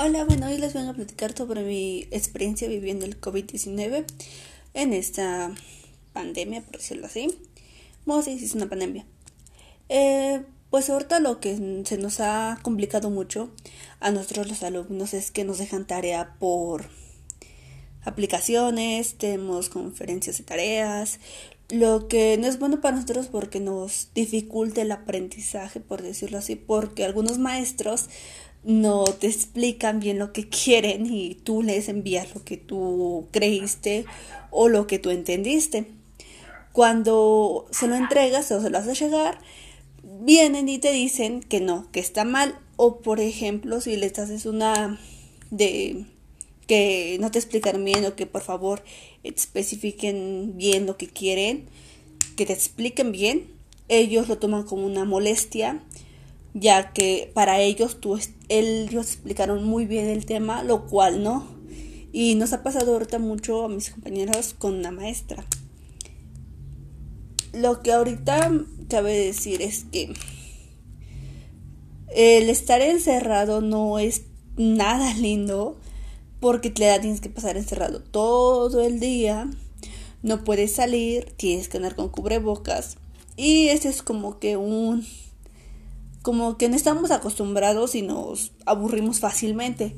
Hola, bueno, hoy les vengo a platicar sobre mi experiencia viviendo el COVID-19 en esta pandemia, por decirlo así. Bueno, sí, sí es una pandemia. Eh, pues ahorita lo que se nos ha complicado mucho a nosotros los alumnos es que nos dejan tarea por aplicaciones, tenemos conferencias de tareas, lo que no es bueno para nosotros porque nos dificulta el aprendizaje, por decirlo así, porque algunos maestros no te explican bien lo que quieren y tú les envías lo que tú creíste o lo que tú entendiste. Cuando se lo entregas o se lo haces llegar, vienen y te dicen que no, que está mal. O por ejemplo, si les haces una de que no te explican bien o que por favor especifiquen bien lo que quieren, que te expliquen bien, ellos lo toman como una molestia ya que para ellos tú, ellos explicaron muy bien el tema, lo cual no. Y nos ha pasado ahorita mucho a mis compañeros con la maestra. Lo que ahorita cabe decir es que el estar encerrado no es nada lindo porque te tienes que pasar encerrado todo el día, no puedes salir, tienes que andar con cubrebocas y ese es como que un como que no estamos acostumbrados y nos aburrimos fácilmente,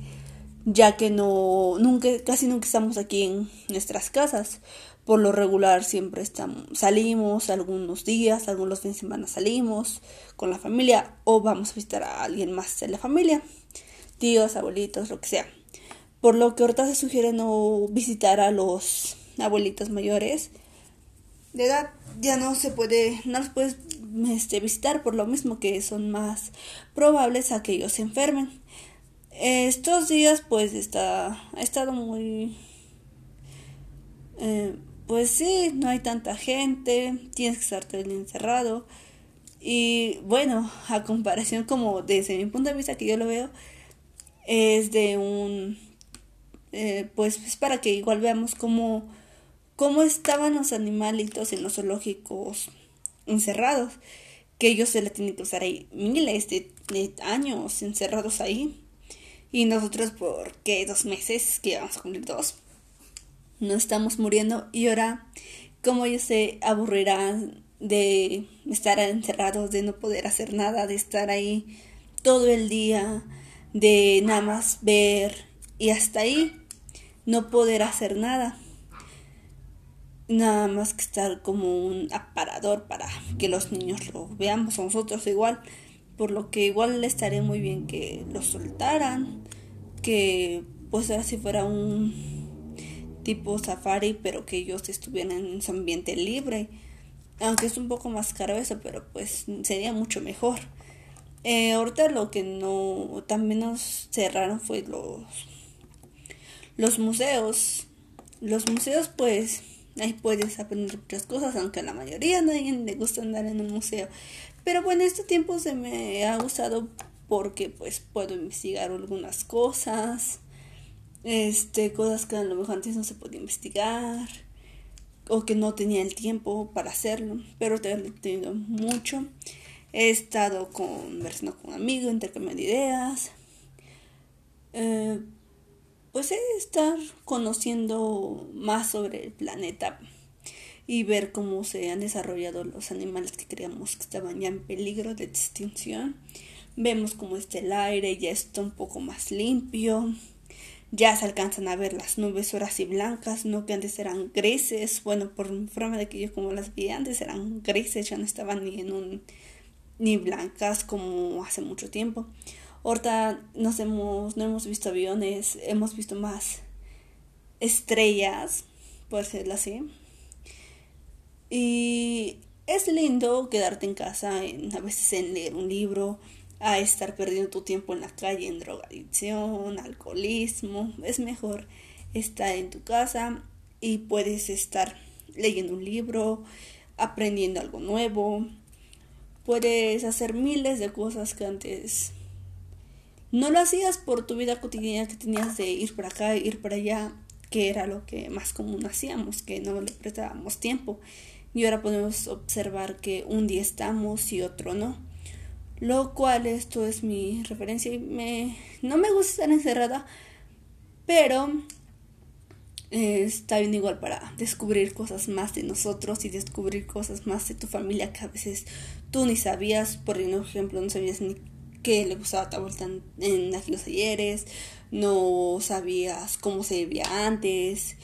ya que no nunca casi nunca estamos aquí en nuestras casas. Por lo regular siempre estamos salimos algunos días, algunos fines de semana salimos con la familia o vamos a visitar a alguien más de la familia, tíos, abuelitos, lo que sea. Por lo que ahorita se sugiere no visitar a los abuelitos mayores de edad ya no se puede, no los puedes este, visitar por lo mismo que son más probables a que ellos se enfermen. Estos días pues está, ha estado muy... Eh, pues sí, no hay tanta gente, tienes que estar todo encerrado. Y bueno, a comparación como desde mi punto de vista que yo lo veo, es de un... Eh, pues es para que igual veamos cómo cómo estaban los animalitos en los zoológicos encerrados, que ellos se le tienen que usar ahí miles de, años encerrados ahí. Y nosotros, ¿por qué dos meses? Que vamos a cumplir dos. No estamos muriendo. Y ahora, ¿cómo ellos se aburrirán de estar encerrados, de no poder hacer nada, de estar ahí todo el día, de nada más ver y hasta ahí no poder hacer nada? Nada más que estar como un aparador para que los niños lo veamos nosotros igual por lo que igual estaría muy bien que los soltaran que pues así fuera un tipo safari pero que ellos estuvieran en su ambiente libre aunque es un poco más caro eso pero pues sería mucho mejor. Eh, ahorita lo que no también nos cerraron fue los los museos. Los museos pues Ahí puedes aprender muchas cosas, aunque a la mayoría a nadie le gusta andar en un museo. Pero bueno, este tiempo se me ha gustado porque pues puedo investigar algunas cosas, este, cosas que a lo mejor antes no se podía investigar o que no tenía el tiempo para hacerlo, pero te he tenido mucho. He estado conversando con amigos, intercambiando ideas. Eh, pues es estar conociendo más sobre el planeta y ver cómo se han desarrollado los animales que creíamos que estaban ya en peligro de extinción. Vemos cómo está el aire, ya está un poco más limpio. Ya se alcanzan a ver las nubes horas y blancas, no que antes eran grises. Bueno, por forma de que yo como las vi antes eran grises, ya no estaban ni en un ni blancas como hace mucho tiempo. Ahorita nos hemos, no hemos visto aviones, hemos visto más estrellas, por decirlo así. Y es lindo quedarte en casa, en, a veces en leer un libro, a estar perdiendo tu tiempo en la calle, en drogadicción, alcoholismo. Es mejor estar en tu casa y puedes estar leyendo un libro, aprendiendo algo nuevo. Puedes hacer miles de cosas que antes no lo hacías por tu vida cotidiana que tenías de ir para acá, ir para allá, que era lo que más común hacíamos, que no le prestábamos tiempo. Y ahora podemos observar que un día estamos y otro no. Lo cual esto es mi referencia y me, no me gusta estar encerrada, pero eh, está bien igual para descubrir cosas más de nosotros y descubrir cosas más de tu familia que a veces tú ni sabías, por ejemplo, no sabías ni qué le gustaba a tu abuelita en aquellos ayeres, no sabías cómo se vivía antes,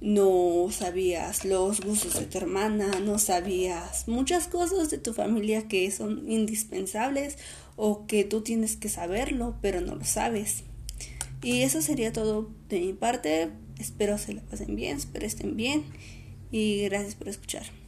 no sabías los gustos de tu hermana, no sabías muchas cosas de tu familia que son indispensables o que tú tienes que saberlo, pero no lo sabes. Y eso sería todo de mi parte. Espero se la pasen bien, espero estén bien y gracias por escuchar.